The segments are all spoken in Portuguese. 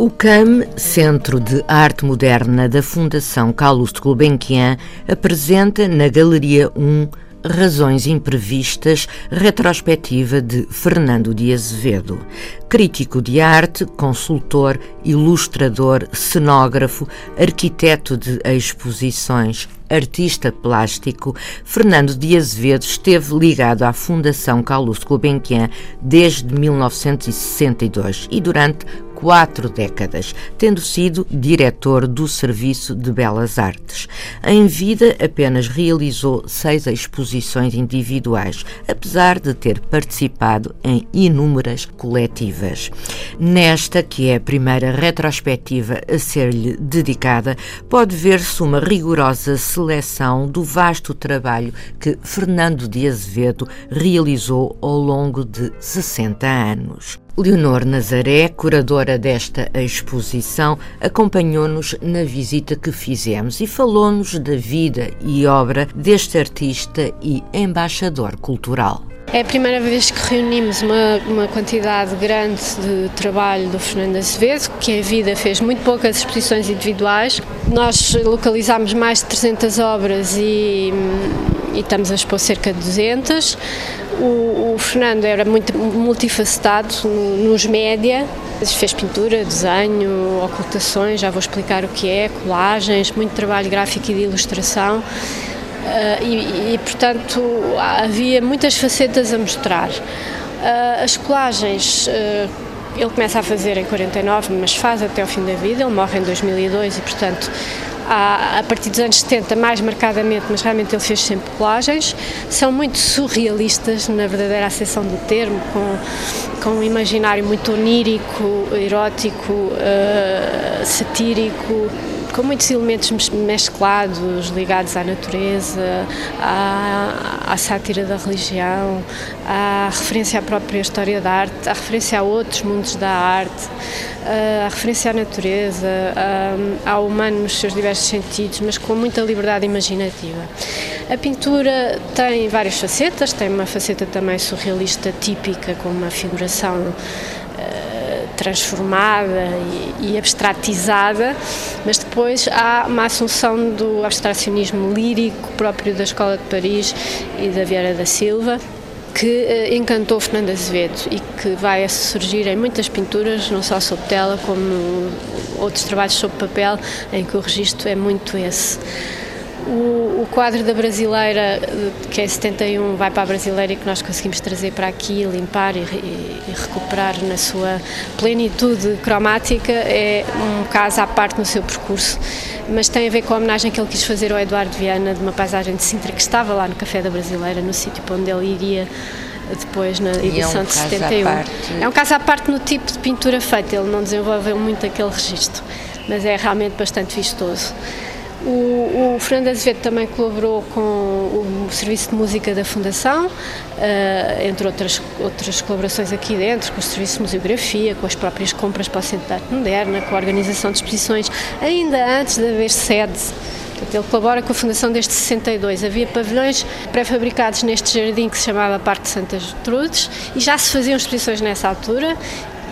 O CAM, Centro de Arte Moderna da Fundação Carlos Gulbenkian, apresenta na Galeria 1 Razões Imprevistas, retrospectiva de Fernando de Azevedo. Crítico de arte, consultor, ilustrador, cenógrafo, arquiteto de exposições, artista plástico, Fernando de Azevedo esteve ligado à Fundação Carlos Gulbenkian desde 1962 e durante quatro décadas, tendo sido diretor do Serviço de Belas Artes. Em vida, apenas realizou seis exposições individuais, apesar de ter participado em inúmeras coletivas. Nesta, que é a primeira retrospectiva a ser-lhe dedicada, pode ver-se uma rigorosa seleção do vasto trabalho que Fernando de Azevedo realizou ao longo de 60 anos. Leonor Nazaré, curadora desta exposição, acompanhou-nos na visita que fizemos e falou-nos da vida e obra deste artista e embaixador cultural. É a primeira vez que reunimos uma, uma, quantidade grande de trabalho do Fernando Azevedo, que em vida fez muito poucas exposições individuais. Nós localizámos mais de 300 obras e, e estamos a expor cerca de 200. O, o Fernando era muito multifacetado nos média, fez pintura, desenho, ocultações, já vou explicar o que é, colagens, muito trabalho gráfico e de ilustração. Uh, e, e, portanto, havia muitas facetas a mostrar. Uh, as colagens, uh, ele começa a fazer em 49, mas faz até o fim da vida, ele morre em 2002 e, portanto, a partir dos anos 70 mais marcadamente, mas realmente ele fez sempre colagens, são muito surrealistas, na verdadeira acessão do termo, com, com um imaginário muito onírico, erótico, uh, satírico, com muitos elementos mesclados, ligados à natureza, à, à sátira da religião, à referência à própria história da arte, à referência a outros mundos da arte, à referência à natureza, ao humano nos seus diversos sentidos, mas com muita liberdade imaginativa. A pintura tem várias facetas, tem uma faceta também surrealista típica, com uma figuração transformada e, e abstratizada, mas depois há uma assunção do abstracionismo lírico próprio da Escola de Paris e da Vieira da Silva, que eh, encantou Fernando Azevedo e que vai surgir em muitas pinturas, não só sob tela, como outros trabalhos sob papel, em que o registro é muito esse. O, o, quadro da brasileira, que é 71, vai para a brasileira e que nós conseguimos trazer para aqui, limpar e, e, e, recuperar na sua plenitude cromática, é um caso à parte no seu percurso, mas tem a ver com a homenagem que ele quis fazer ao Eduardo Viana de uma paisagem de Sintra que estava lá no Café da Brasileira, no sítio onde ele iria depois na edição é um de 71. É um caso à parte no tipo de pintura feita, ele não desenvolveu muito aquele registro, mas é realmente bastante vistoso. O, o, Fernando Azevedo também colaborou com o Serviço de Música da Fundação, uh, entre outras, outras colaborações aqui dentro, com o Serviço de Museografia, com as próprias compras para o Centro de Arte Moderna, com a organização de exposições, ainda antes de haver sede. Ele colabora com a Fundação desde 62. Havia pavilhões pré-fabricados neste jardim que se chamava Parque de Santas Trudes e já se faziam exposições nessa altura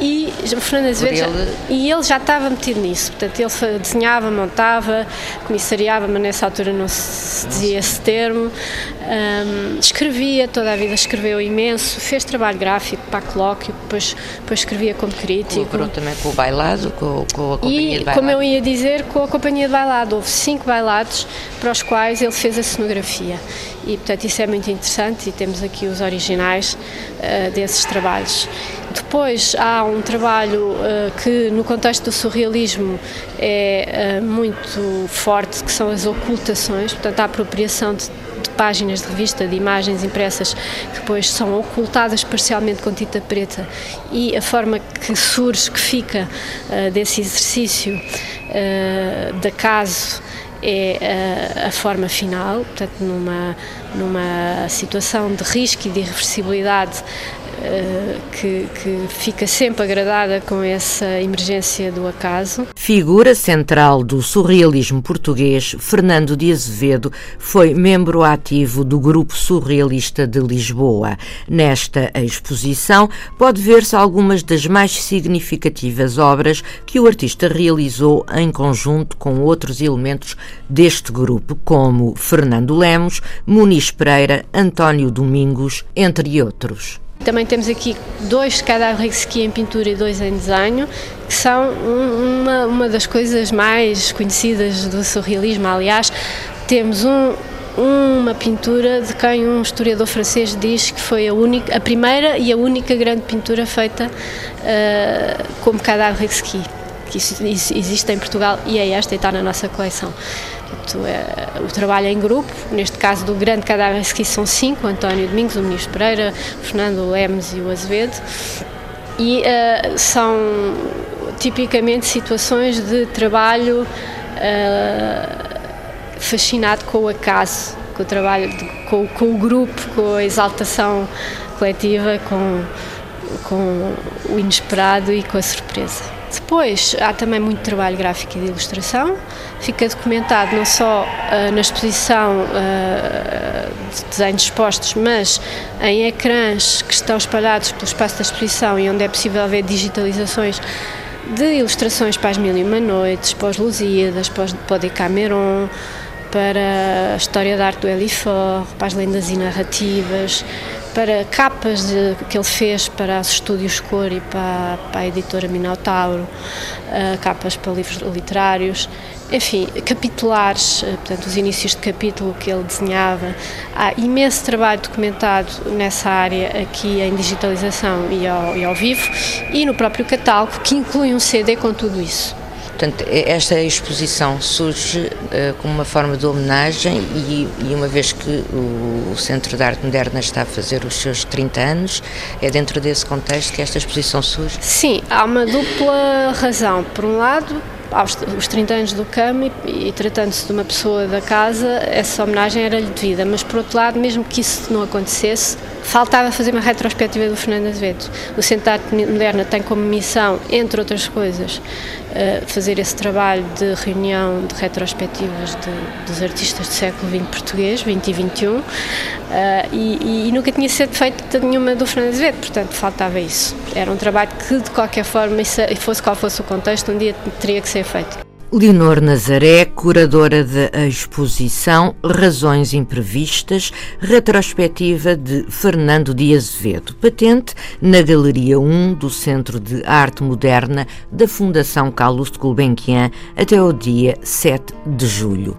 e Fernando Azevedo já, e ele já estava metido nisso, portanto ele desenhava, montava, comissariava, mas nessa altura não se dizia esse termo, um, escrevia, toda a vida escreveu imenso, fez trabalho gráfico para colóquio, depois, depois escrevia como crítico. Colaborou também com o bailado, com, com a companhia e, de bailado. como eu ia dizer, com a companhia de bailado, houve cinco bailados para os quais ele fez a cenografia e portanto isso é muito interessante e temos aqui os originais uh, desses trabalhos. Depois há um trabalho uh, que no contexto do surrealismo é uh, muito forte, que são as ocultações, portanto a apropriação de, de páginas de revista, de imagens impressas que depois são ocultadas parcialmente com tinta preta. E a forma que surge, que fica desse exercício de acaso é a, a forma final, portanto, numa, numa situação de risco e de irreversibilidade eh, que, que, fica sempre agradada com essa emergência do acaso. Figura central do surrealismo português, Fernando de Azevedo foi membro ativo do Grupo Surrealista de Lisboa. Nesta exposição pode ver-se algumas das mais significativas obras que o artista realizou em conjunto com outros elementos deste grupo, como Fernando Lemos, Muniz Pereira, António Domingos, entre outros. Também temos aqui dois cadáveres ski em pintura e dois em desenho, que são uma, uma das coisas mais conhecidas do surrealismo. Aliás, temos um, uma pintura de quem um historiador francês diz que foi a, única, a primeira e a única grande pintura feita uh, como cadáver ski, que existe em Portugal e é esta e está na nossa coleção. Portanto, é, o trabalho é em grupo, neste caso do grande cadáver que são cinco, António Domingos, o Ministro Pereira, o Fernando Lemes e o Azevedo, e uh, são tipicamente situações de trabalho uh, fascinado com o acaso, com o trabalho, de, com, com, o grupo, com a exaltação coletiva, com, com o inesperado e com a surpresa. Depois há também muito trabalho gráfico e de ilustração, fica documentado não só uh, na exposição uh, de desenhos expostos, mas em ecrãs que estão espalhados pelo espaço da exposição e onde é possível ver digitalizações de ilustrações para as Mil e Uma Noites, para os Lusíadas, para, o Decameron, para a história da arte do Elifor, para as lendas e narrativas, para capas de, que ele fez para os estúdios Cor e para, para a editora Minotauro, uh, capas para livros literários, enfim, capitulares, uh, portanto, os inícios de capítulo que ele desenhava. Há imenso trabalho documentado nessa área aqui em digitalização e ao, e ao vivo e no próprio catálogo, que inclui um CD com tudo isso. Portanto, esta exposição surge uh, como uma forma de homenagem e, e, uma vez que o Centro de Arte Moderna está a fazer os seus 30 anos, é dentro desse contexto que esta exposição surge? Sim, há uma dupla razão. Por um lado, aos os 30 anos do CAM e, e tratando-se de uma pessoa da casa, essa homenagem era-lhe devida, mas por outro lado, mesmo que isso não acontecesse, faltava fazer uma retrospectiva do Fernando Azevedo. O Centro de Arte Moderna tem como missão, entre outras coisas, eh, fazer esse trabalho de reunião de retrospectivas de, dos artistas do século XX português, 20 e 21, eh, e, e, nunca tinha sido feito nenhuma do Fernando Azevedo, portanto faltava isso. Era um trabalho que, de qualquer forma, fosse qual fosse o contexto, um dia teria que ser feito. Leonor Nazaré, curadora da exposição Razões Imprevistas, retrospectiva de Fernando de Azevedo, patente na Galeria 1 do Centro de Arte Moderna da Fundação Carlos de Gulbenkian até o dia 7 de julho.